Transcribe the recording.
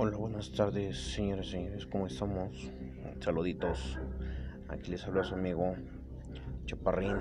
Hola, buenas tardes, señores y señores, ¿cómo estamos? Saluditos. Aquí les habla su amigo Chaparrín.